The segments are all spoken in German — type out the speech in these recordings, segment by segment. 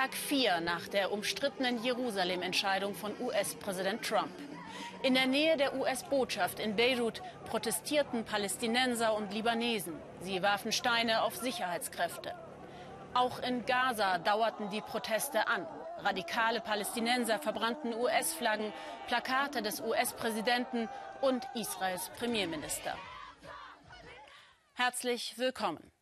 Tag 4 nach der umstrittenen Jerusalem-Entscheidung von US-Präsident Trump. In der Nähe der US-Botschaft in Beirut protestierten Palästinenser und Libanesen. Sie warfen Steine auf Sicherheitskräfte. Auch in Gaza dauerten die Proteste an. Radikale Palästinenser verbrannten US-Flaggen, Plakate des US-Präsidenten und Israels Premierminister. Herzlich willkommen.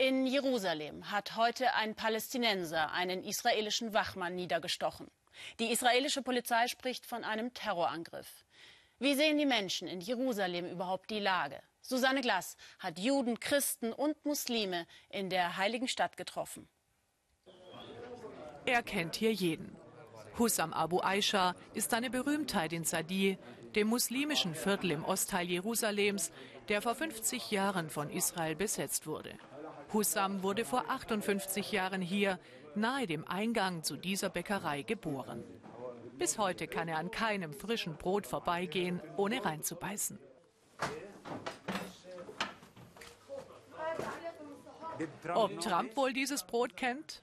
In Jerusalem hat heute ein Palästinenser einen israelischen Wachmann niedergestochen. Die israelische Polizei spricht von einem Terrorangriff. Wie sehen die Menschen in Jerusalem überhaupt die Lage? Susanne Glass hat Juden, Christen und Muslime in der heiligen Stadt getroffen. Er kennt hier jeden. Hussam Abu Aisha ist eine Berühmtheit in Sadie, dem muslimischen Viertel im Ostteil Jerusalems, der vor 50 Jahren von Israel besetzt wurde. Hussam wurde vor 58 Jahren hier, nahe dem Eingang zu dieser Bäckerei, geboren. Bis heute kann er an keinem frischen Brot vorbeigehen, ohne reinzubeißen. Ob Trump wohl dieses Brot kennt?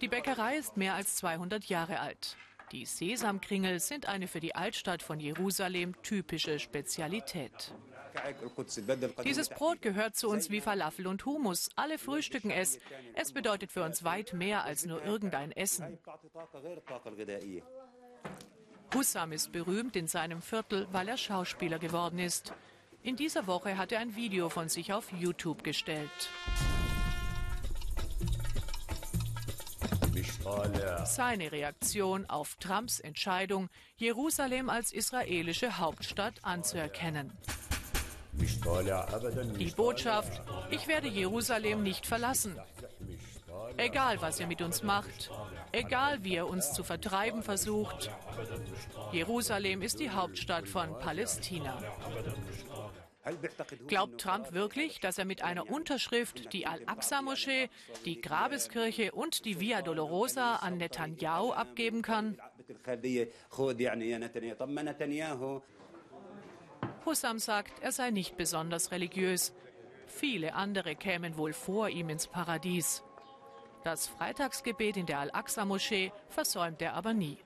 Die Bäckerei ist mehr als 200 Jahre alt. Die Sesamkringel sind eine für die Altstadt von Jerusalem typische Spezialität. Dieses Brot gehört zu uns wie Falafel und Hummus. Alle frühstücken es. Es bedeutet für uns weit mehr als nur irgendein Essen. Hussam ist berühmt in seinem Viertel, weil er Schauspieler geworden ist. In dieser Woche hat er ein Video von sich auf YouTube gestellt. Seine Reaktion auf Trumps Entscheidung, Jerusalem als israelische Hauptstadt anzuerkennen. Die Botschaft, ich werde Jerusalem nicht verlassen. Egal, was ihr mit uns macht, egal, wie ihr uns zu vertreiben versucht, Jerusalem ist die Hauptstadt von Palästina. Glaubt Trump wirklich, dass er mit einer Unterschrift die Al-Aqsa-Moschee, die Grabeskirche und die Via Dolorosa an Netanyahu abgeben kann? Hussam sagt, er sei nicht besonders religiös. Viele andere kämen wohl vor ihm ins Paradies. Das Freitagsgebet in der Al-Aqsa-Moschee versäumt er aber nie.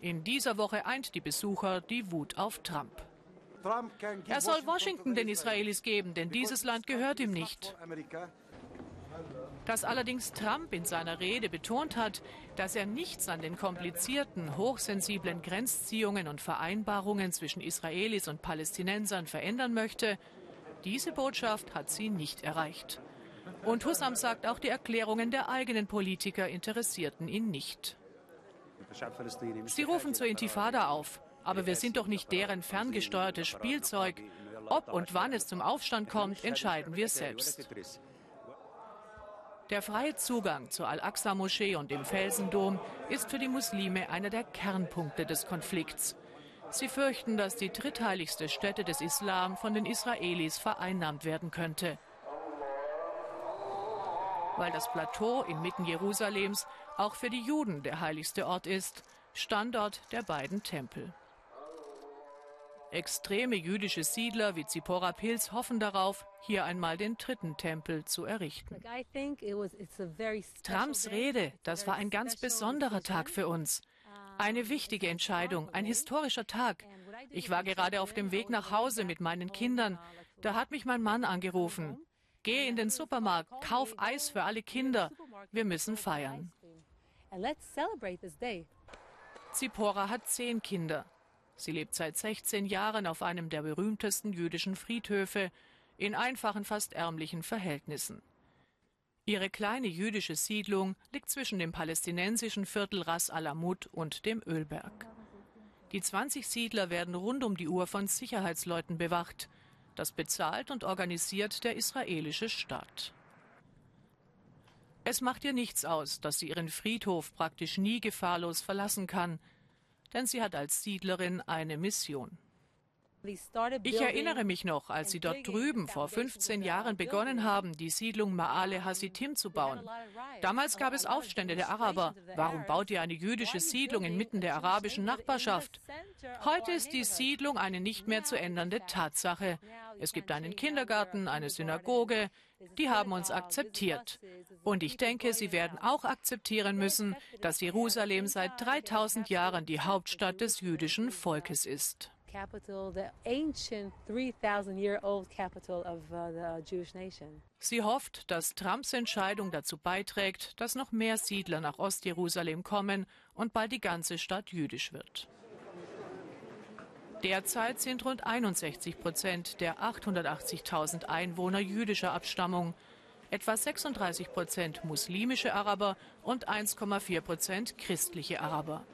In dieser Woche eint die Besucher die Wut auf Trump. Er soll Washington den Israelis geben, denn dieses Land gehört ihm nicht. Dass allerdings Trump in seiner Rede betont hat, dass er nichts an den komplizierten, hochsensiblen Grenzziehungen und Vereinbarungen zwischen Israelis und Palästinensern verändern möchte, diese Botschaft hat sie nicht erreicht. Und Hussam sagt, auch die Erklärungen der eigenen Politiker interessierten ihn nicht. Sie rufen zur Intifada auf. Aber wir sind doch nicht deren ferngesteuertes Spielzeug. Ob und wann es zum Aufstand kommt, entscheiden wir selbst. Der freie Zugang zur Al-Aqsa-Moschee und dem Felsendom ist für die Muslime einer der Kernpunkte des Konflikts. Sie fürchten, dass die drittheiligste Stätte des Islam von den Israelis vereinnahmt werden könnte weil das Plateau inmitten Jerusalems auch für die Juden der heiligste Ort ist, Standort der beiden Tempel. Extreme jüdische Siedler wie Zipporah Pils hoffen darauf, hier einmal den dritten Tempel zu errichten. Trumps Rede, das war ein ganz besonderer Tag für uns. Eine wichtige Entscheidung, ein historischer Tag. Ich war gerade auf dem Weg nach Hause mit meinen Kindern. Da hat mich mein Mann angerufen. Geh in den Supermarkt, kauf Eis für alle Kinder. Wir müssen feiern. Zipporah hat zehn Kinder. Sie lebt seit 16 Jahren auf einem der berühmtesten jüdischen Friedhöfe in einfachen, fast ärmlichen Verhältnissen. Ihre kleine jüdische Siedlung liegt zwischen dem palästinensischen Viertel Ras al-Amud und dem Ölberg. Die 20 Siedler werden rund um die Uhr von Sicherheitsleuten bewacht. Das bezahlt und organisiert der israelische Staat. Es macht ihr nichts aus, dass sie ihren Friedhof praktisch nie gefahrlos verlassen kann, denn sie hat als Siedlerin eine Mission. Ich erinnere mich noch, als sie dort drüben vor 15 Jahren begonnen haben, die Siedlung Maale Hasitim zu bauen. Damals gab es Aufstände der Araber. Warum baut ihr eine jüdische Siedlung inmitten der arabischen Nachbarschaft? Heute ist die Siedlung eine nicht mehr zu ändernde Tatsache. Es gibt einen Kindergarten, eine Synagoge. Die haben uns akzeptiert. Und ich denke, sie werden auch akzeptieren müssen, dass Jerusalem seit 3000 Jahren die Hauptstadt des jüdischen Volkes ist capital, the ancient 3000 year old capital of uh, nation. Sie hofft, dass Trumps Entscheidung dazu beiträgt, dass noch mehr Siedler nach Ostjerusalem kommen und bald die ganze Stadt jüdisch wird. Derzeit sind rund 61 Prozent der 880.000 Einwohner jüdischer Abstammung, etwa 36 Prozent muslimische Araber und 1,4 Prozent christliche Araber.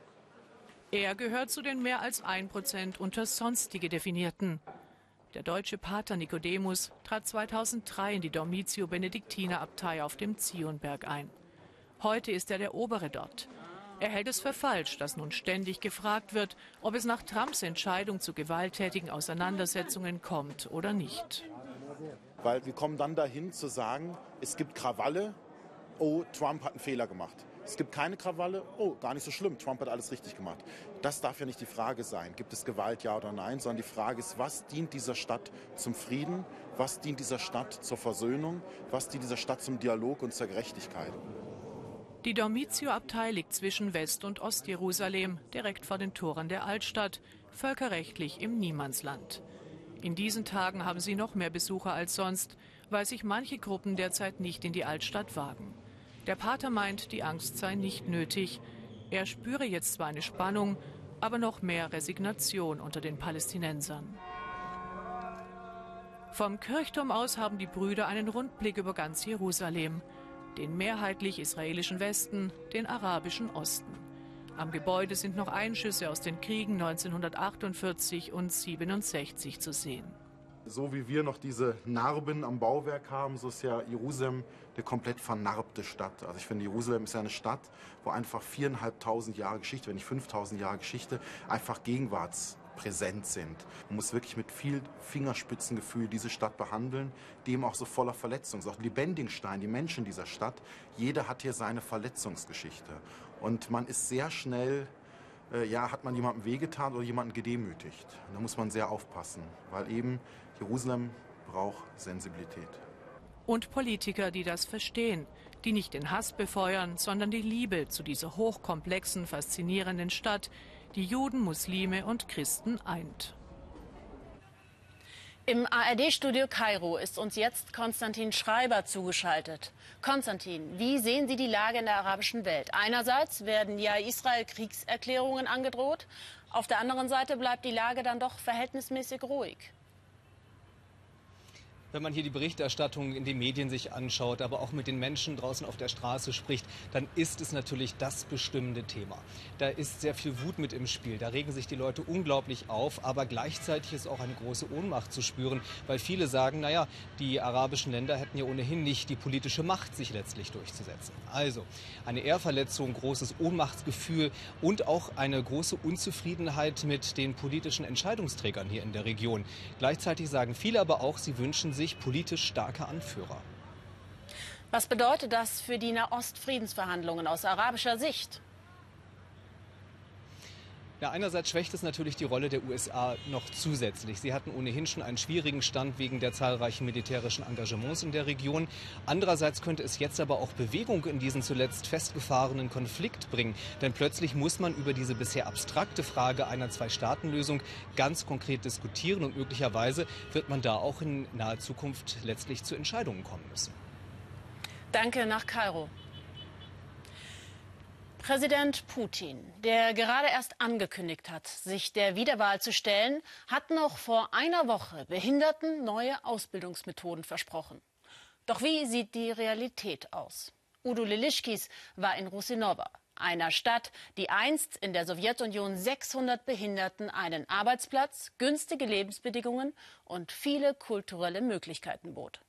Er gehört zu den mehr als ein Prozent unter Sonstige definierten. Der deutsche Pater Nicodemus trat 2003 in die Dormitio Benediktiner Abtei auf dem Zionberg ein. Heute ist er der Obere dort. Er hält es für falsch, dass nun ständig gefragt wird, ob es nach Trumps Entscheidung zu gewalttätigen Auseinandersetzungen kommt oder nicht. Weil wir kommen dann dahin zu sagen, es gibt Krawalle, oh, Trump hat einen Fehler gemacht. Es gibt keine Krawalle. Oh, gar nicht so schlimm. Trump hat alles richtig gemacht. Das darf ja nicht die Frage sein. Gibt es Gewalt, ja oder nein? Sondern die Frage ist, was dient dieser Stadt zum Frieden? Was dient dieser Stadt zur Versöhnung? Was dient dieser Stadt zum Dialog und zur Gerechtigkeit? Die Dormitio-Abtei liegt zwischen West- und Ostjerusalem, direkt vor den Toren der Altstadt, völkerrechtlich im Niemandsland. In diesen Tagen haben sie noch mehr Besucher als sonst, weil sich manche Gruppen derzeit nicht in die Altstadt wagen. Der Pater meint, die Angst sei nicht nötig. Er spüre jetzt zwar eine Spannung, aber noch mehr Resignation unter den Palästinensern. Vom Kirchturm aus haben die Brüder einen Rundblick über ganz Jerusalem, den mehrheitlich israelischen Westen, den arabischen Osten. Am Gebäude sind noch Einschüsse aus den Kriegen 1948 und 67 zu sehen. So wie wir noch diese Narben am Bauwerk haben, so ist ja Jerusalem eine komplett vernarbte Stadt. Also ich finde, Jerusalem ist ja eine Stadt, wo einfach viereinhalbtausend Jahre Geschichte, wenn nicht 5000 Jahre Geschichte, einfach gegenwartspräsent sind. Man muss wirklich mit viel Fingerspitzengefühl diese Stadt behandeln, eben auch so voller Verletzungen. Auch Lebendigstein, die Menschen dieser Stadt, jeder hat hier seine Verletzungsgeschichte. Und man ist sehr schnell äh, ja, hat man jemandem wehgetan oder jemanden gedemütigt. Und da muss man sehr aufpassen, weil eben Jerusalem braucht Sensibilität. Und Politiker, die das verstehen, die nicht den Hass befeuern, sondern die Liebe zu dieser hochkomplexen, faszinierenden Stadt, die Juden, Muslime und Christen eint. Im ARD-Studio Kairo ist uns jetzt Konstantin Schreiber zugeschaltet. Konstantin, wie sehen Sie die Lage in der arabischen Welt? Einerseits werden ja Israel Kriegserklärungen angedroht, auf der anderen Seite bleibt die Lage dann doch verhältnismäßig ruhig wenn man hier die Berichterstattung in den Medien sich anschaut, aber auch mit den Menschen draußen auf der Straße spricht, dann ist es natürlich das bestimmende Thema. Da ist sehr viel Wut mit im Spiel. Da regen sich die Leute unglaublich auf, aber gleichzeitig ist auch eine große Ohnmacht zu spüren, weil viele sagen, naja, die arabischen Länder hätten ja ohnehin nicht die politische Macht, sich letztlich durchzusetzen. Also eine Ehrverletzung, großes Ohnmachtsgefühl und auch eine große Unzufriedenheit mit den politischen Entscheidungsträgern hier in der Region. Gleichzeitig sagen viele aber auch, sie wünschen sich, sich politisch starke Anführer. Was bedeutet das für die Nahost-Friedensverhandlungen aus arabischer Sicht? Ja, einerseits schwächt es natürlich die Rolle der USA noch zusätzlich. Sie hatten ohnehin schon einen schwierigen Stand wegen der zahlreichen militärischen Engagements in der Region. Andererseits könnte es jetzt aber auch Bewegung in diesen zuletzt festgefahrenen Konflikt bringen. Denn plötzlich muss man über diese bisher abstrakte Frage einer Zwei-Staaten-Lösung ganz konkret diskutieren und möglicherweise wird man da auch in naher Zukunft letztlich zu Entscheidungen kommen müssen. Danke nach Kairo. Präsident Putin, der gerade erst angekündigt hat, sich der Wiederwahl zu stellen, hat noch vor einer Woche Behinderten neue Ausbildungsmethoden versprochen. Doch wie sieht die Realität aus? Udo Lilischkis war in Rusinova, einer Stadt, die einst in der Sowjetunion 600 Behinderten einen Arbeitsplatz, günstige Lebensbedingungen und viele kulturelle Möglichkeiten bot.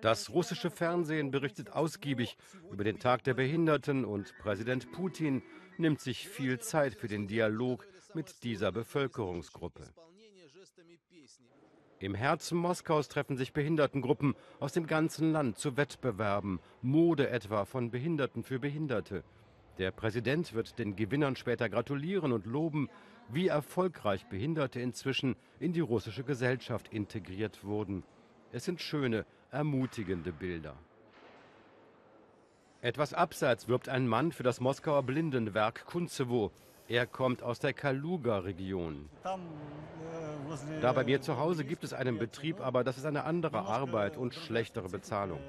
Das russische Fernsehen berichtet ausgiebig über den Tag der Behinderten und Präsident Putin nimmt sich viel Zeit für den Dialog mit dieser Bevölkerungsgruppe. Im Herzen Moskaus treffen sich Behindertengruppen aus dem ganzen Land zu Wettbewerben, Mode etwa von Behinderten für Behinderte. Der Präsident wird den Gewinnern später gratulieren und loben, wie erfolgreich Behinderte inzwischen in die russische Gesellschaft integriert wurden. Es sind schöne, ermutigende Bilder. Etwas abseits wirbt ein Mann für das Moskauer Blindenwerk Kunzewo. Er kommt aus der Kaluga-Region. Da bei mir zu Hause gibt es einen Betrieb, aber das ist eine andere Arbeit und schlechtere Bezahlung.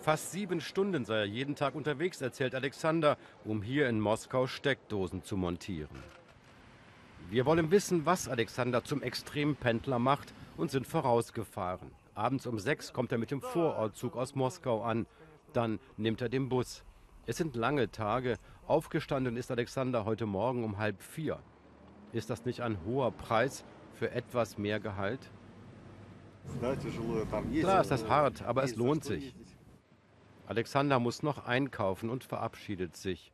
Fast sieben Stunden sei er jeden Tag unterwegs, erzählt Alexander, um hier in Moskau Steckdosen zu montieren. Wir wollen wissen, was Alexander zum Extrempendler macht und sind vorausgefahren. Abends um sechs kommt er mit dem Vorortzug aus Moskau an. Dann nimmt er den Bus. Es sind lange Tage. Aufgestanden ist Alexander heute Morgen um halb vier. Ist das nicht ein hoher Preis für etwas mehr Gehalt? Klar ist das hart, aber es lohnt sich. Alexander muss noch einkaufen und verabschiedet sich.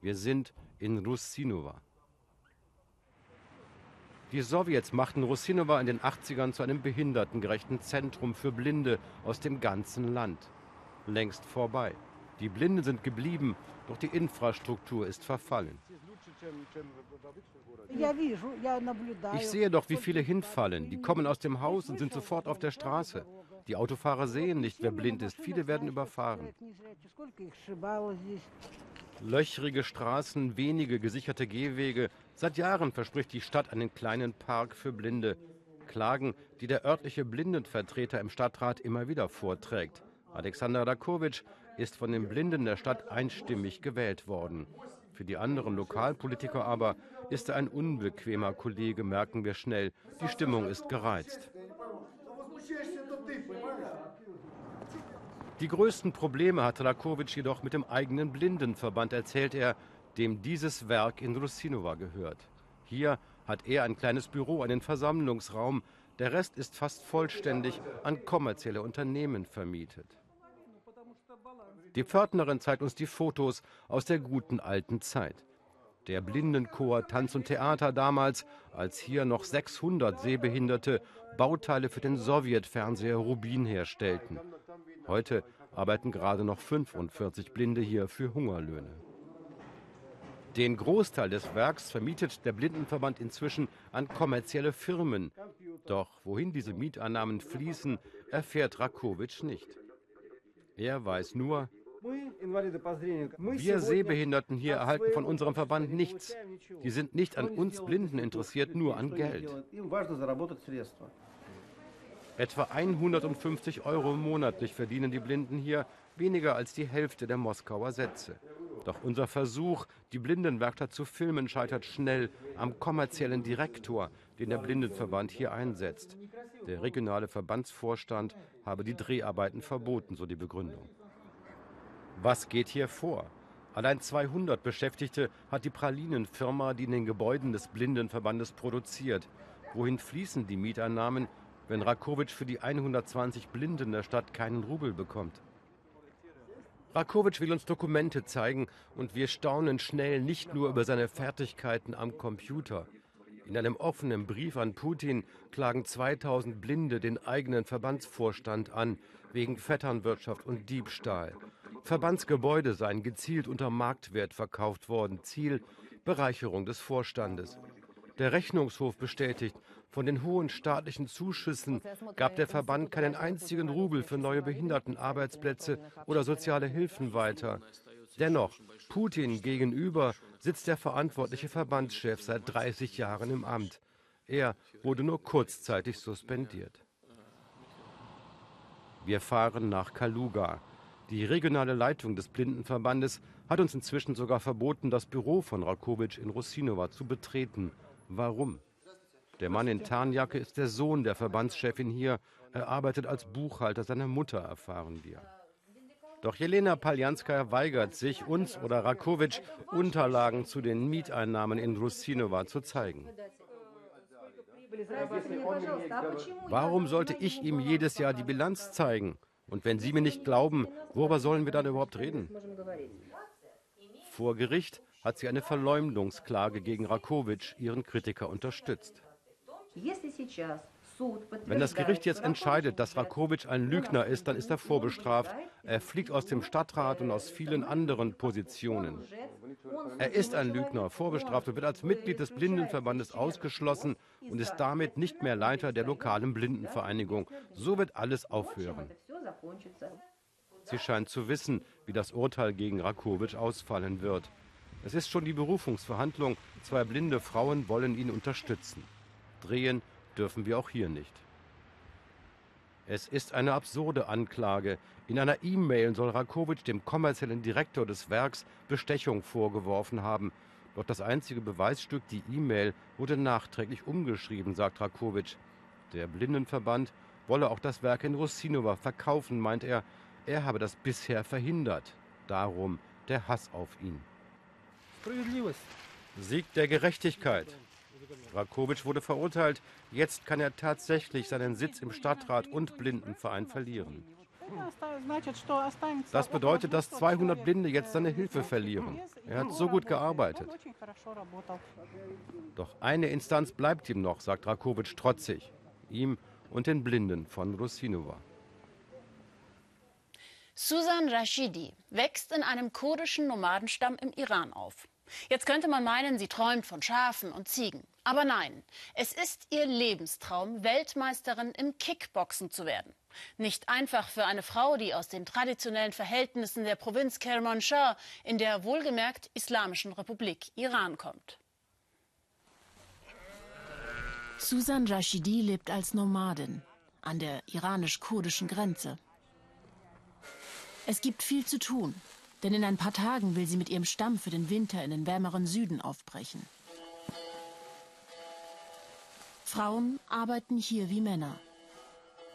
Wir sind in Russinova. Die Sowjets machten Russinova in den 80ern zu einem behindertengerechten Zentrum für Blinde aus dem ganzen Land. Längst vorbei. Die Blinden sind geblieben, doch die Infrastruktur ist verfallen. Ich sehe doch, wie viele hinfallen. Die kommen aus dem Haus und sind sofort auf der Straße. Die Autofahrer sehen nicht, wer blind ist. Viele werden überfahren. Löchrige Straßen, wenige gesicherte Gehwege. Seit Jahren verspricht die Stadt einen kleinen Park für Blinde. Klagen, die der örtliche Blindenvertreter im Stadtrat immer wieder vorträgt. Alexander Rakovic ist von den Blinden der Stadt einstimmig gewählt worden. Für die anderen Lokalpolitiker aber ist er ein unbequemer Kollege, merken wir schnell. Die Stimmung ist gereizt. Die größten Probleme hat Rakovic jedoch mit dem eigenen Blindenverband, erzählt er, dem dieses Werk in Rusinova gehört. Hier hat er ein kleines Büro, einen Versammlungsraum. Der Rest ist fast vollständig an kommerzielle Unternehmen vermietet. Die Pförtnerin zeigt uns die Fotos aus der guten alten Zeit. Der Blindenchor Tanz und Theater damals, als hier noch 600 Sehbehinderte Bauteile für den Sowjetfernseher Rubin herstellten. Heute arbeiten gerade noch 45 Blinde hier für Hungerlöhne. Den Großteil des Werks vermietet der Blindenverband inzwischen an kommerzielle Firmen. Doch wohin diese Mieteinnahmen fließen, erfährt Rakovic nicht. Er weiß nur, wir Sehbehinderten hier erhalten von unserem Verband nichts. Die sind nicht an uns Blinden interessiert, nur an Geld. Etwa 150 Euro monatlich verdienen die Blinden hier, weniger als die Hälfte der Moskauer Sätze. Doch unser Versuch, die Blindenwerkstatt zu filmen, scheitert schnell am kommerziellen Direktor, den der Blindenverband hier einsetzt. Der regionale Verbandsvorstand habe die Dreharbeiten verboten, so die Begründung. Was geht hier vor? Allein 200 Beschäftigte hat die Pralinenfirma, die in den Gebäuden des Blindenverbandes produziert. Wohin fließen die Mieteinnahmen, wenn Rakovic für die 120 Blinden der Stadt keinen Rubel bekommt? Rakovic will uns Dokumente zeigen und wir staunen schnell nicht nur über seine Fertigkeiten am Computer. In einem offenen Brief an Putin klagen 2000 Blinde den eigenen Verbandsvorstand an wegen Vetternwirtschaft und Diebstahl. Verbandsgebäude seien gezielt unter Marktwert verkauft worden. Ziel Bereicherung des Vorstandes. Der Rechnungshof bestätigt, von den hohen staatlichen Zuschüssen gab der Verband keinen einzigen Rubel für neue Behindertenarbeitsplätze oder soziale Hilfen weiter. Dennoch, Putin gegenüber sitzt der verantwortliche Verbandschef seit 30 Jahren im Amt. Er wurde nur kurzzeitig suspendiert. Wir fahren nach Kaluga. Die regionale Leitung des Blindenverbandes hat uns inzwischen sogar verboten, das Büro von Rakovic in Rusinova zu betreten. Warum? Der Mann in Tarnjacke ist der Sohn der Verbandschefin hier. Er arbeitet als Buchhalter seiner Mutter, erfahren wir. Doch Jelena Paljanskaya weigert sich, uns oder Rakovic Unterlagen zu den Mieteinnahmen in Rusinova zu zeigen. Warum sollte ich ihm jedes Jahr die Bilanz zeigen? Und wenn Sie mir nicht glauben, worüber sollen wir dann überhaupt reden? Vor Gericht hat sie eine Verleumdungsklage gegen Rakovic, ihren Kritiker, unterstützt. Wenn das Gericht jetzt entscheidet, dass Rakovic ein Lügner ist, dann ist er vorbestraft. Er fliegt aus dem Stadtrat und aus vielen anderen Positionen. Er ist ein Lügner, vorbestraft und wird als Mitglied des Blindenverbandes ausgeschlossen und ist damit nicht mehr Leiter der lokalen Blindenvereinigung. So wird alles aufhören. Sie scheint zu wissen, wie das Urteil gegen Rakovic ausfallen wird. Es ist schon die Berufungsverhandlung. Zwei blinde Frauen wollen ihn unterstützen. Drehen dürfen wir auch hier nicht. Es ist eine absurde Anklage. In einer E-Mail soll Rakovic dem kommerziellen Direktor des Werks Bestechung vorgeworfen haben. Doch das einzige Beweisstück, die E-Mail, wurde nachträglich umgeschrieben, sagt Rakovic. Der Blindenverband wolle auch das Werk in Rusinova verkaufen, meint er. Er habe das bisher verhindert. Darum der Hass auf ihn. Sieg der Gerechtigkeit. Rakovic wurde verurteilt. Jetzt kann er tatsächlich seinen Sitz im Stadtrat und Blindenverein verlieren. Das bedeutet, dass 200 Blinde jetzt seine Hilfe verlieren. Er hat so gut gearbeitet. Doch eine Instanz bleibt ihm noch, sagt Rakovic trotzig. Ihm und den Blinden von Rusinova. Susan Rashidi wächst in einem kurdischen Nomadenstamm im Iran auf. Jetzt könnte man meinen, sie träumt von Schafen und Ziegen. Aber nein, es ist ihr Lebenstraum, Weltmeisterin im Kickboxen zu werden. Nicht einfach für eine Frau, die aus den traditionellen Verhältnissen der Provinz Kermanshah in der wohlgemerkt Islamischen Republik Iran kommt. Susan Rashidi lebt als Nomadin an der iranisch-kurdischen Grenze. Es gibt viel zu tun. Denn in ein paar Tagen will sie mit ihrem Stamm für den Winter in den wärmeren Süden aufbrechen. Frauen arbeiten hier wie Männer.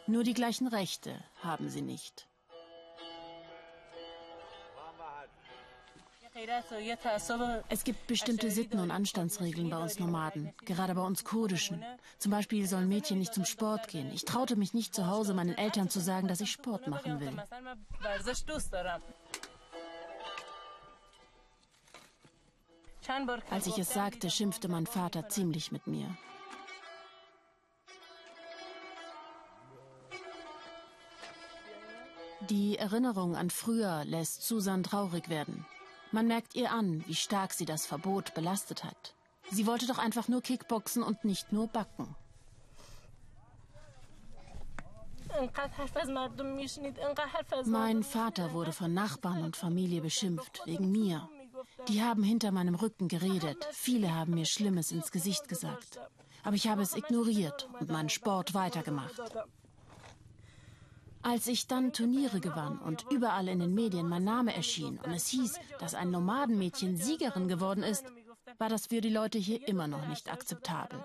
Nur die gleichen Rechte haben sie nicht. Es gibt bestimmte Sitten und Anstandsregeln bei uns Nomaden, gerade bei uns Kurdischen. Zum Beispiel sollen Mädchen nicht zum Sport gehen. Ich traute mich nicht zu Hause meinen Eltern zu sagen, dass ich Sport machen will. Als ich es sagte, schimpfte mein Vater ziemlich mit mir. Die Erinnerung an früher lässt Susan traurig werden. Man merkt ihr an, wie stark sie das Verbot belastet hat. Sie wollte doch einfach nur Kickboxen und nicht nur backen. Mein Vater wurde von Nachbarn und Familie beschimpft, wegen mir. Die haben hinter meinem Rücken geredet. Viele haben mir Schlimmes ins Gesicht gesagt. Aber ich habe es ignoriert und meinen Sport weitergemacht. Als ich dann Turniere gewann und überall in den Medien mein Name erschien und es hieß, dass ein Nomadenmädchen Siegerin geworden ist, war das für die Leute hier immer noch nicht akzeptabel.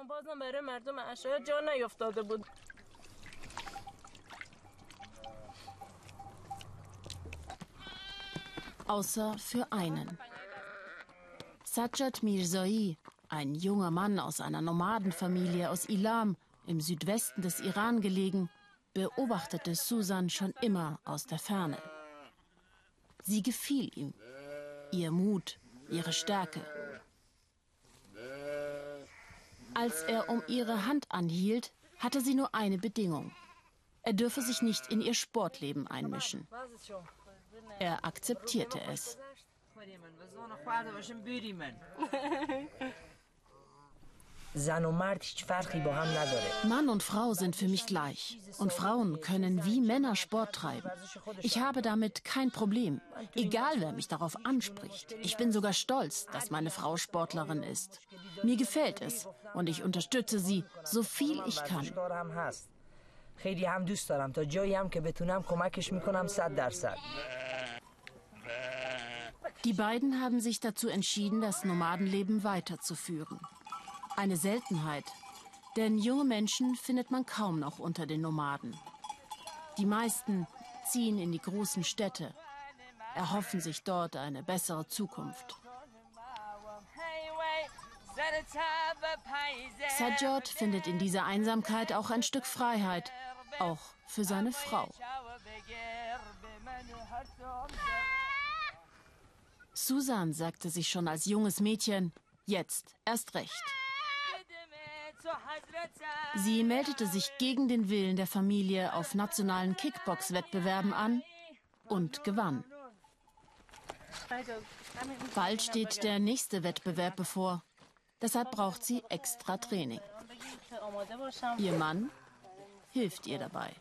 Außer für einen. Sajjad Mirzai, ein junger Mann aus einer Nomadenfamilie aus Ilam, im Südwesten des Iran gelegen, beobachtete Susan schon immer aus der Ferne. Sie gefiel ihm, ihr Mut, ihre Stärke. Als er um ihre Hand anhielt, hatte sie nur eine Bedingung. Er dürfe sich nicht in ihr Sportleben einmischen. Er akzeptierte es. Mann und Frau sind für mich gleich. Und Frauen können wie Männer Sport treiben. Ich habe damit kein Problem. Egal, wer mich darauf anspricht. Ich bin sogar stolz, dass meine Frau Sportlerin ist. Mir gefällt es und ich unterstütze sie, so viel ich kann. خیلی هم دوست دارم تا جایی هم که بتونم کمکش میکنم صد درصد die beiden haben sich dazu entschieden, das Nomadenleben weiterzuführen. Eine Seltenheit, denn junge Menschen findet man kaum noch unter den Nomaden. Die meisten ziehen in die großen Städte, erhoffen sich dort eine bessere Zukunft. Sajjad findet in dieser Einsamkeit auch ein Stück Freiheit, auch für seine Frau. Susan sagte sich schon als junges Mädchen, jetzt erst recht. Sie meldete sich gegen den Willen der Familie auf nationalen Kickbox-Wettbewerben an und gewann. Bald steht der nächste Wettbewerb bevor. Deshalb braucht sie extra Training. Ihr Mann hilft ihr dabei.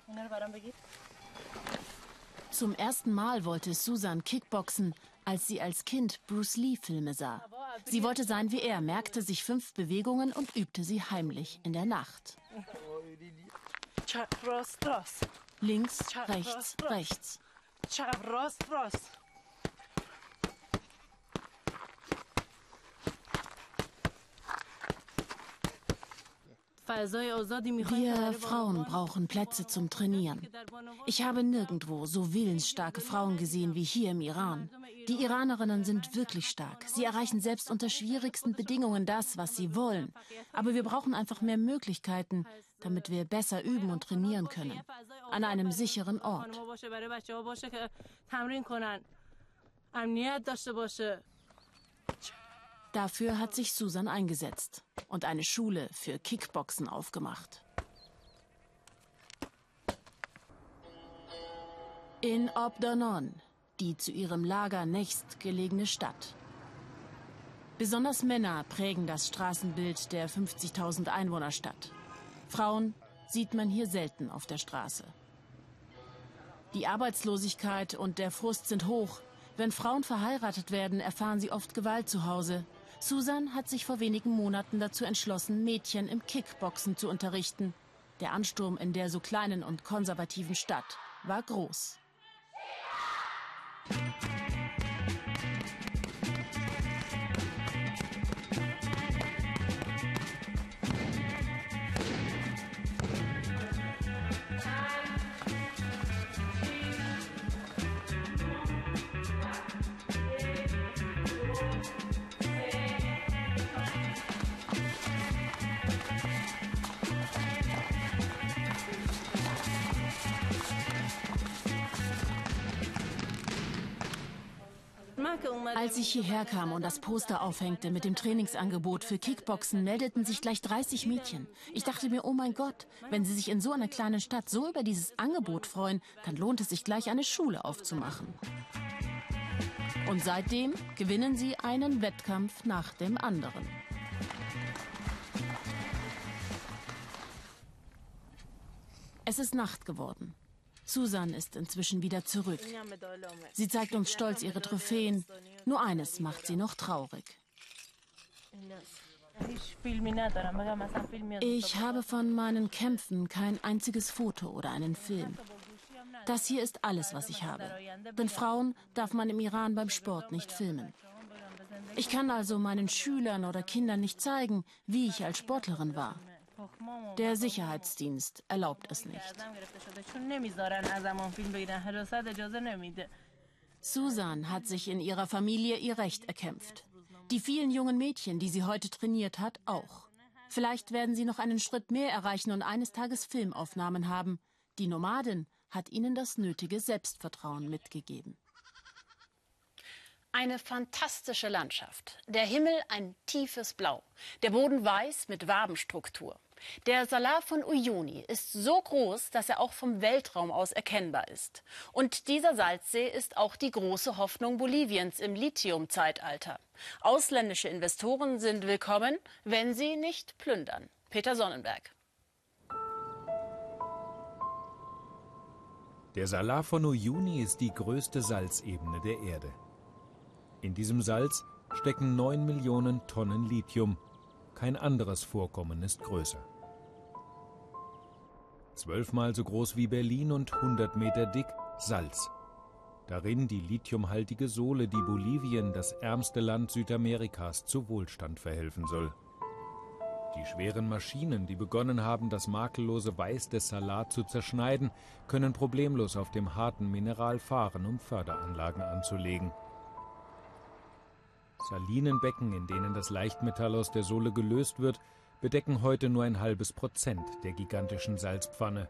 Zum ersten Mal wollte Susan Kickboxen, als sie als Kind Bruce Lee-Filme sah. Sie wollte sein wie er, merkte sich fünf Bewegungen und übte sie heimlich in der Nacht. Links, rechts, rechts. Wir Frauen brauchen Plätze zum Trainieren. Ich habe nirgendwo so willensstarke Frauen gesehen wie hier im Iran. Die Iranerinnen sind wirklich stark. Sie erreichen selbst unter schwierigsten Bedingungen das, was sie wollen. Aber wir brauchen einfach mehr Möglichkeiten, damit wir besser üben und trainieren können. An einem sicheren Ort. Dafür hat sich Susan eingesetzt und eine Schule für Kickboxen aufgemacht. In Obdonon, die zu ihrem Lager nächstgelegene Stadt. Besonders Männer prägen das Straßenbild der 50.000 Einwohnerstadt. Frauen sieht man hier selten auf der Straße. Die Arbeitslosigkeit und der Frust sind hoch. Wenn Frauen verheiratet werden, erfahren sie oft Gewalt zu Hause, Susan hat sich vor wenigen Monaten dazu entschlossen, Mädchen im Kickboxen zu unterrichten. Der Ansturm in der so kleinen und konservativen Stadt war groß. Als ich hierher kam und das Poster aufhängte mit dem Trainingsangebot für Kickboxen, meldeten sich gleich 30 Mädchen. Ich dachte mir, oh mein Gott, wenn sie sich in so einer kleinen Stadt so über dieses Angebot freuen, dann lohnt es sich gleich eine Schule aufzumachen. Und seitdem gewinnen sie einen Wettkampf nach dem anderen. Es ist Nacht geworden. Susan ist inzwischen wieder zurück. Sie zeigt uns stolz ihre Trophäen. Nur eines macht sie noch traurig. Ich habe von meinen Kämpfen kein einziges Foto oder einen Film. Das hier ist alles, was ich habe. Denn Frauen darf man im Iran beim Sport nicht filmen. Ich kann also meinen Schülern oder Kindern nicht zeigen, wie ich als Sportlerin war. Der Sicherheitsdienst erlaubt es nicht. Susan hat sich in ihrer Familie ihr Recht erkämpft. Die vielen jungen Mädchen, die sie heute trainiert hat, auch. Vielleicht werden sie noch einen Schritt mehr erreichen und eines Tages Filmaufnahmen haben. Die Nomadin hat ihnen das nötige Selbstvertrauen mitgegeben. Eine fantastische Landschaft. Der Himmel ein tiefes Blau. Der Boden weiß mit Wabenstruktur. Der Salar von Uyuni ist so groß, dass er auch vom Weltraum aus erkennbar ist. Und dieser Salzsee ist auch die große Hoffnung Boliviens im Lithium-Zeitalter. Ausländische Investoren sind willkommen, wenn sie nicht plündern. Peter Sonnenberg. Der Salar von Uyuni ist die größte Salzebene der Erde. In diesem Salz stecken 9 Millionen Tonnen Lithium, kein anderes Vorkommen ist größer. Zwölfmal so groß wie Berlin und 100 Meter dick Salz. Darin die lithiumhaltige Sohle, die Bolivien, das ärmste Land Südamerikas, zu Wohlstand verhelfen soll. Die schweren Maschinen, die begonnen haben, das makellose Weiß des Salat zu zerschneiden, können problemlos auf dem harten Mineral fahren, um Förderanlagen anzulegen. Salinenbecken, in denen das Leichtmetall aus der Sohle gelöst wird, bedecken heute nur ein halbes Prozent der gigantischen Salzpfanne.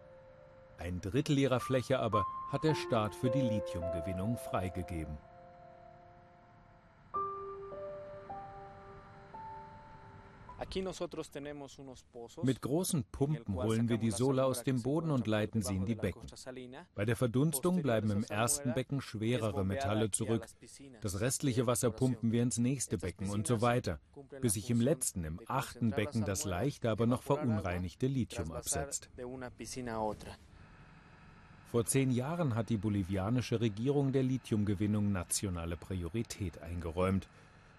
Ein Drittel ihrer Fläche aber hat der Staat für die Lithiumgewinnung freigegeben. Mit großen Pumpen holen wir die Sohle aus dem Boden und leiten sie in die Becken. Bei der Verdunstung bleiben im ersten Becken schwerere Metalle zurück. Das restliche Wasser pumpen wir ins nächste Becken und so weiter, bis sich im letzten, im achten Becken das leichte, aber noch verunreinigte Lithium absetzt. Vor zehn Jahren hat die bolivianische Regierung der Lithiumgewinnung nationale Priorität eingeräumt.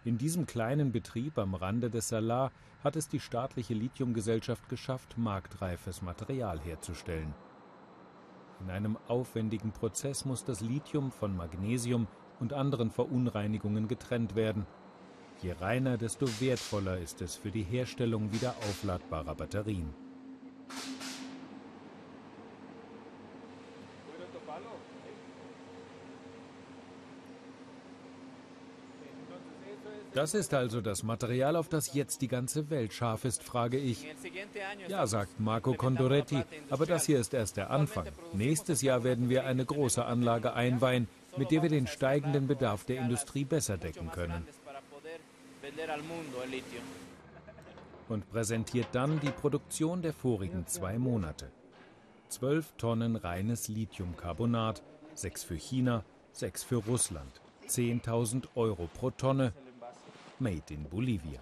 In diesem kleinen Betrieb am Rande des Salar hat es die staatliche Lithiumgesellschaft geschafft, marktreifes Material herzustellen. In einem aufwendigen Prozess muss das Lithium von Magnesium und anderen Verunreinigungen getrennt werden. Je reiner, desto wertvoller ist es für die Herstellung wieder aufladbarer Batterien. Das ist also das Material, auf das jetzt die ganze Welt scharf ist, frage ich. Ja, sagt Marco Condoretti, aber das hier ist erst der Anfang. Nächstes Jahr werden wir eine große Anlage einweihen, mit der wir den steigenden Bedarf der Industrie besser decken können. Und präsentiert dann die Produktion der vorigen zwei Monate. Zwölf Tonnen reines Lithiumcarbonat, sechs für China, sechs für Russland. 10.000 Euro pro Tonne, made in Bolivia.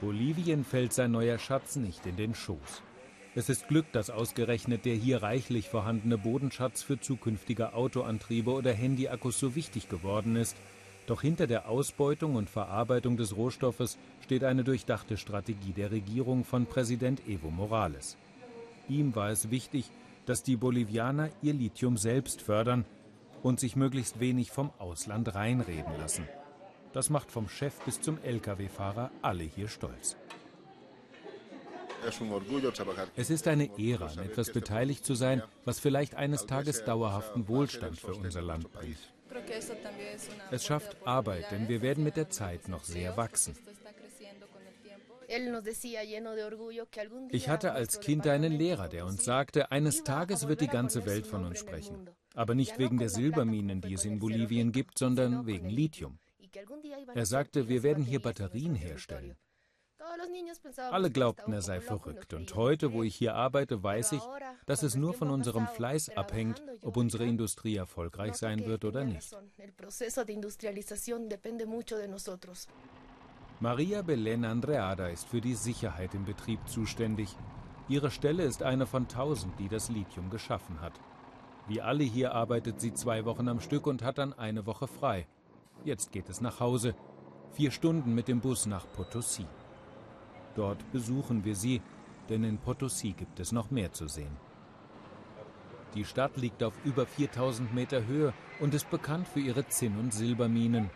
Bolivien fällt sein neuer Schatz nicht in den Schoß. Es ist Glück, dass ausgerechnet der hier reichlich vorhandene Bodenschatz für zukünftige Autoantriebe oder Handyakkus so wichtig geworden ist. Doch hinter der Ausbeutung und Verarbeitung des Rohstoffes steht eine durchdachte Strategie der Regierung von Präsident Evo Morales. Ihm war es wichtig, dass die Bolivianer ihr Lithium selbst fördern und sich möglichst wenig vom Ausland reinreden lassen. Das macht vom Chef bis zum Lkw-Fahrer alle hier stolz. Es ist eine Ehre, an etwas beteiligt zu sein, was vielleicht eines Tages dauerhaften Wohlstand für unser Land bringt. Es schafft Arbeit, denn wir werden mit der Zeit noch sehr wachsen. Ich hatte als Kind einen Lehrer, der uns sagte, eines Tages wird die ganze Welt von uns sprechen. Aber nicht wegen der Silberminen, die es in Bolivien gibt, sondern wegen Lithium. Er sagte, wir werden hier Batterien herstellen. Alle glaubten, er sei verrückt. Und heute, wo ich hier arbeite, weiß ich, dass es nur von unserem Fleiß abhängt, ob unsere Industrie erfolgreich sein wird oder nicht. Maria Belén Andreada ist für die Sicherheit im Betrieb zuständig. Ihre Stelle ist eine von tausend, die das Lithium geschaffen hat. Wie alle hier arbeitet sie zwei Wochen am Stück und hat dann eine Woche frei. Jetzt geht es nach Hause. Vier Stunden mit dem Bus nach Potosí. Dort besuchen wir sie, denn in Potosí gibt es noch mehr zu sehen. Die Stadt liegt auf über 4000 Meter Höhe und ist bekannt für ihre Zinn- und Silberminen.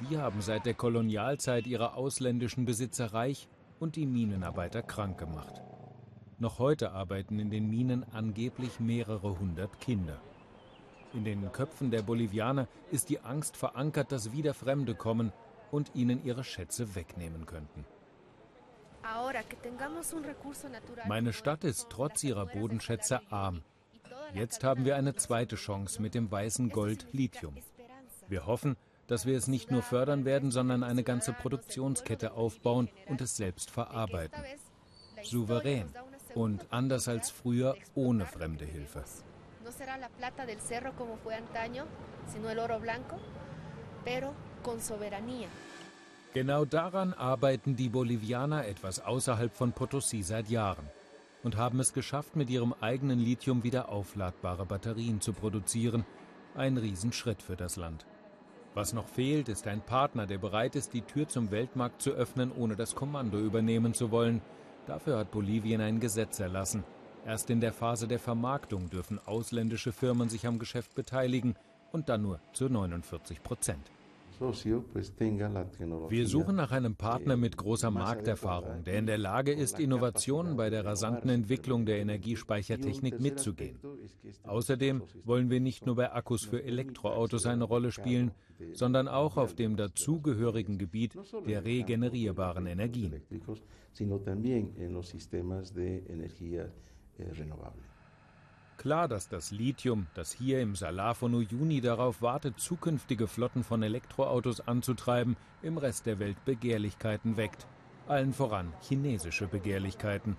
Die haben seit der Kolonialzeit ihre ausländischen Besitzer reich und die Minenarbeiter krank gemacht. Noch heute arbeiten in den Minen angeblich mehrere hundert Kinder. In den Köpfen der Bolivianer ist die Angst verankert, dass wieder Fremde kommen und ihnen ihre Schätze wegnehmen könnten. Meine Stadt ist trotz ihrer Bodenschätze arm. Jetzt haben wir eine zweite Chance mit dem weißen Gold Lithium. Wir hoffen, dass wir es nicht nur fördern werden, sondern eine ganze Produktionskette aufbauen und es selbst verarbeiten. Souverän und anders als früher ohne fremde Hilfe. Genau daran arbeiten die Bolivianer etwas außerhalb von Potosí seit Jahren und haben es geschafft, mit ihrem eigenen Lithium wieder aufladbare Batterien zu produzieren. Ein Riesenschritt für das Land. Was noch fehlt, ist ein Partner, der bereit ist, die Tür zum Weltmarkt zu öffnen, ohne das Kommando übernehmen zu wollen. Dafür hat Bolivien ein Gesetz erlassen. Erst in der Phase der Vermarktung dürfen ausländische Firmen sich am Geschäft beteiligen und dann nur zu 49 Prozent. Wir suchen nach einem Partner mit großer Markterfahrung, der in der Lage ist, Innovationen bei der rasanten Entwicklung der Energiespeichertechnik mitzugehen. Außerdem wollen wir nicht nur bei Akkus für Elektroautos eine Rolle spielen, sondern auch auf dem dazugehörigen Gebiet der regenerierbaren Energien. Klar, dass das Lithium, das hier im Salar von Uyuni darauf wartet, zukünftige Flotten von Elektroautos anzutreiben, im Rest der Welt Begehrlichkeiten weckt. Allen voran chinesische Begehrlichkeiten.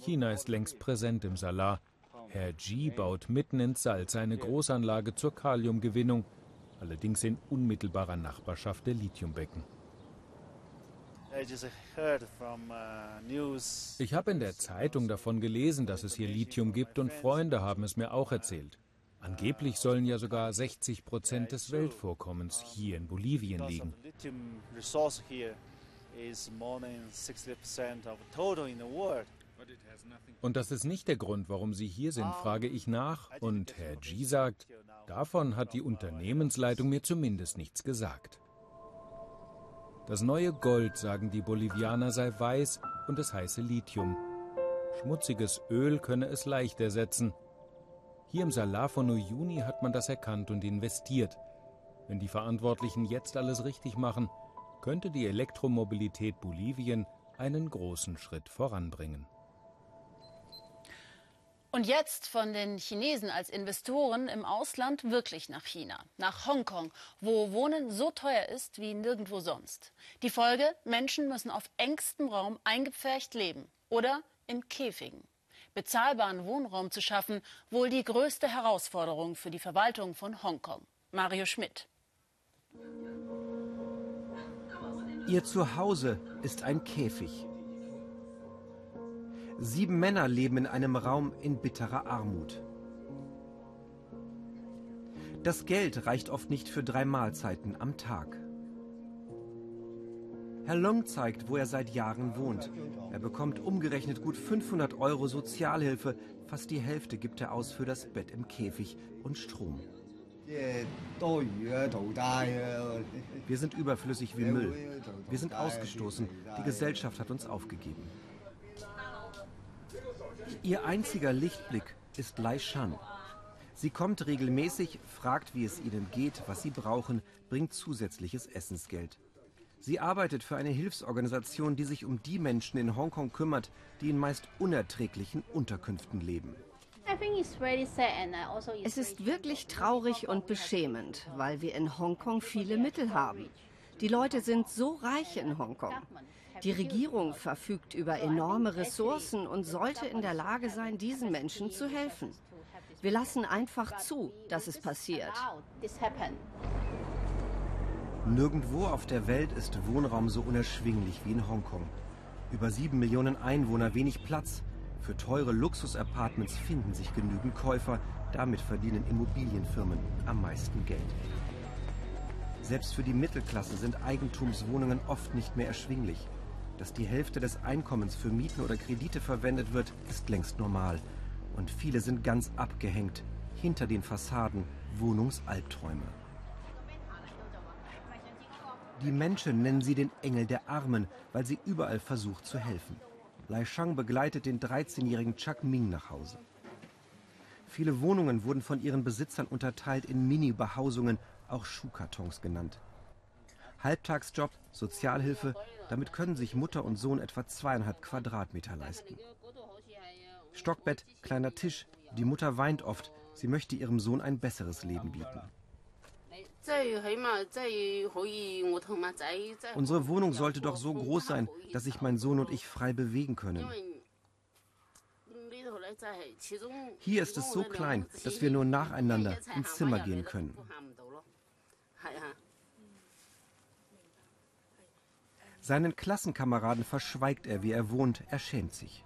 China ist längst präsent im Salar. Herr Ji baut mitten ins Salz eine Großanlage zur Kaliumgewinnung, allerdings in unmittelbarer Nachbarschaft der Lithiumbecken. Uh, ich habe in der Zeitung davon gelesen, dass es hier Lithium gibt und Freunde haben es mir auch erzählt. Angeblich sollen ja sogar 60 Prozent des Weltvorkommens hier in Bolivien liegen. Und das ist nicht der Grund, warum Sie hier sind, frage ich nach. Und Herr G sagt, davon hat die Unternehmensleitung mir zumindest nichts gesagt. Das neue Gold, sagen die Bolivianer, sei weiß und es heiße Lithium. Schmutziges Öl könne es leicht ersetzen. Hier im Salar von Uyuni hat man das erkannt und investiert. Wenn die Verantwortlichen jetzt alles richtig machen, könnte die Elektromobilität Bolivien einen großen Schritt voranbringen. Und jetzt von den Chinesen als Investoren im Ausland wirklich nach China, nach Hongkong, wo Wohnen so teuer ist wie nirgendwo sonst. Die Folge, Menschen müssen auf engstem Raum eingepfercht leben oder in Käfigen. Bezahlbaren Wohnraum zu schaffen, wohl die größte Herausforderung für die Verwaltung von Hongkong. Mario Schmidt. Ihr Zuhause ist ein Käfig. Sieben Männer leben in einem Raum in bitterer Armut. Das Geld reicht oft nicht für drei Mahlzeiten am Tag. Herr Long zeigt, wo er seit Jahren wohnt. Er bekommt umgerechnet gut 500 Euro Sozialhilfe. Fast die Hälfte gibt er aus für das Bett im Käfig und Strom. Wir sind überflüssig wie Müll. Wir sind ausgestoßen. Die Gesellschaft hat uns aufgegeben. Ihr einziger Lichtblick ist Lai Shan. Sie kommt regelmäßig, fragt, wie es ihnen geht, was sie brauchen, bringt zusätzliches Essensgeld. Sie arbeitet für eine Hilfsorganisation, die sich um die Menschen in Hongkong kümmert, die in meist unerträglichen Unterkünften leben. Es ist wirklich traurig und beschämend, weil wir in Hongkong viele Mittel haben. Die Leute sind so reich in Hongkong. Die Regierung verfügt über enorme Ressourcen und sollte in der Lage sein, diesen Menschen zu helfen. Wir lassen einfach zu, dass es passiert. Nirgendwo auf der Welt ist Wohnraum so unerschwinglich wie in Hongkong. Über sieben Millionen Einwohner, wenig Platz. Für teure Luxus-Apartments finden sich genügend Käufer. Damit verdienen Immobilienfirmen am meisten Geld. Selbst für die Mittelklasse sind Eigentumswohnungen oft nicht mehr erschwinglich. Dass die Hälfte des Einkommens für Mieten oder Kredite verwendet wird, ist längst normal. Und viele sind ganz abgehängt. Hinter den Fassaden Wohnungsalbträume. Die Menschen nennen sie den Engel der Armen, weil sie überall versucht zu helfen. Lai Shang begleitet den 13-jährigen Chuck Ming nach Hause. Viele Wohnungen wurden von ihren Besitzern unterteilt in Mini-Behausungen, auch Schuhkartons genannt. Halbtagsjob, Sozialhilfe, damit können sich Mutter und Sohn etwa zweieinhalb Quadratmeter leisten. Stockbett, kleiner Tisch, die Mutter weint oft, sie möchte ihrem Sohn ein besseres Leben bieten. Unsere Wohnung sollte doch so groß sein, dass sich mein Sohn und ich frei bewegen können. Hier ist es so klein, dass wir nur nacheinander ins Zimmer gehen können. Seinen Klassenkameraden verschweigt er, wie er wohnt, er schämt sich.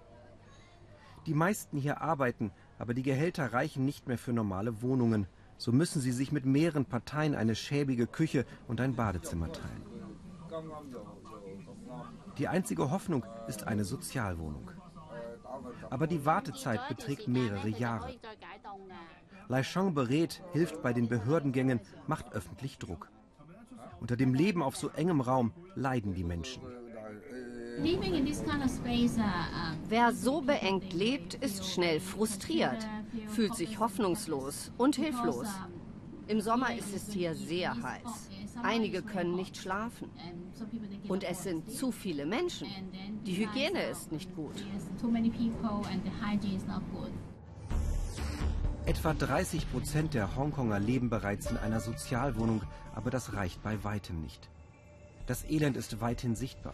Die meisten hier arbeiten, aber die Gehälter reichen nicht mehr für normale Wohnungen. So müssen sie sich mit mehreren Parteien eine schäbige Küche und ein Badezimmer teilen. Die einzige Hoffnung ist eine Sozialwohnung. Aber die Wartezeit beträgt mehrere Jahre. Lai Shang berät, hilft bei den Behördengängen, macht öffentlich Druck. Unter dem Leben auf so engem Raum leiden die Menschen. Wer so beengt lebt, ist schnell frustriert, fühlt sich hoffnungslos und hilflos. Im Sommer ist es hier sehr heiß. Einige können nicht schlafen. Und es sind zu viele Menschen. Die Hygiene ist nicht gut. Etwa 30 Prozent der Hongkonger leben bereits in einer Sozialwohnung, aber das reicht bei weitem nicht. Das Elend ist weithin sichtbar.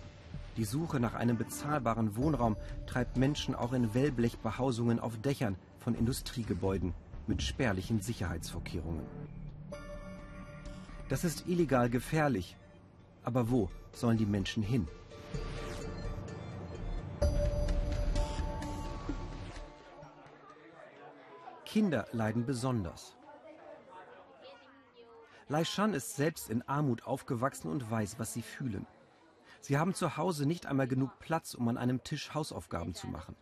Die Suche nach einem bezahlbaren Wohnraum treibt Menschen auch in Wellblechbehausungen auf Dächern von Industriegebäuden mit spärlichen Sicherheitsvorkehrungen. Das ist illegal gefährlich. Aber wo sollen die Menschen hin? Kinder leiden besonders. Lai Shan ist selbst in Armut aufgewachsen und weiß, was sie fühlen. Sie haben zu Hause nicht einmal genug Platz, um an einem Tisch Hausaufgaben zu machen.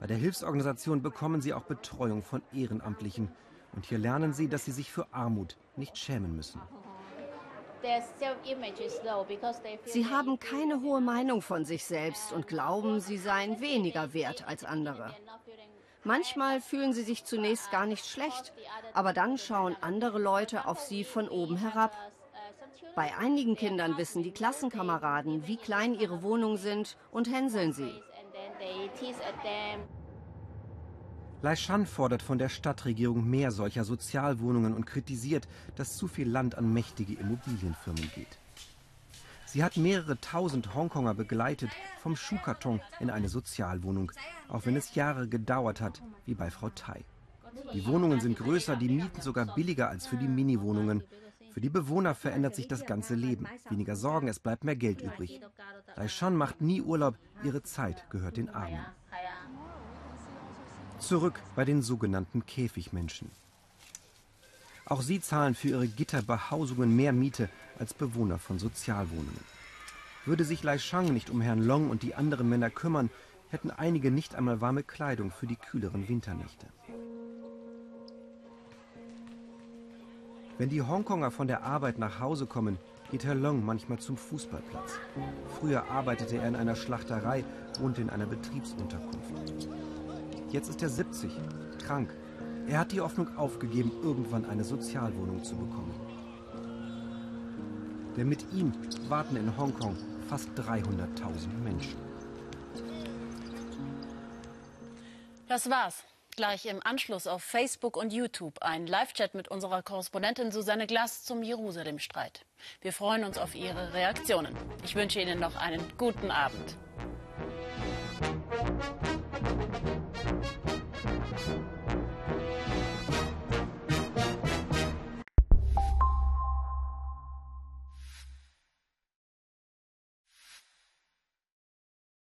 Bei der Hilfsorganisation bekommen sie auch Betreuung von Ehrenamtlichen. Und hier lernen sie, dass sie sich für Armut nicht schämen müssen. Sie haben keine hohe Meinung von sich selbst und glauben, sie seien weniger wert als andere. Manchmal fühlen sie sich zunächst gar nicht schlecht, aber dann schauen andere Leute auf sie von oben herab. Bei einigen Kindern wissen die Klassenkameraden, wie klein ihre Wohnungen sind und hänseln sie. Lai Shan fordert von der Stadtregierung mehr solcher Sozialwohnungen und kritisiert, dass zu viel Land an mächtige Immobilienfirmen geht. Sie hat mehrere tausend Hongkonger begleitet, vom Schuhkarton in eine Sozialwohnung, auch wenn es Jahre gedauert hat, wie bei Frau Tai. Die Wohnungen sind größer, die Mieten sogar billiger als für die Mini-Wohnungen. Für die Bewohner verändert sich das ganze Leben. Weniger Sorgen, es bleibt mehr Geld übrig. Daishan macht nie Urlaub, ihre Zeit gehört den Armen. Zurück bei den sogenannten Käfigmenschen. Auch sie zahlen für ihre Gitterbehausungen mehr Miete als Bewohner von Sozialwohnungen. Würde sich Lai Shang nicht um Herrn Long und die anderen Männer kümmern, hätten einige nicht einmal warme Kleidung für die kühleren Winternächte. Wenn die Hongkonger von der Arbeit nach Hause kommen, geht Herr Long manchmal zum Fußballplatz. Früher arbeitete er in einer Schlachterei, wohnte in einer Betriebsunterkunft. Jetzt ist er 70, krank er hat die Hoffnung aufgegeben, irgendwann eine Sozialwohnung zu bekommen. Denn mit ihm warten in Hongkong fast 300.000 Menschen. Das war's. Gleich im Anschluss auf Facebook und YouTube ein Live-Chat mit unserer Korrespondentin Susanne Glass zum Jerusalem-Streit. Wir freuen uns auf Ihre Reaktionen. Ich wünsche Ihnen noch einen guten Abend.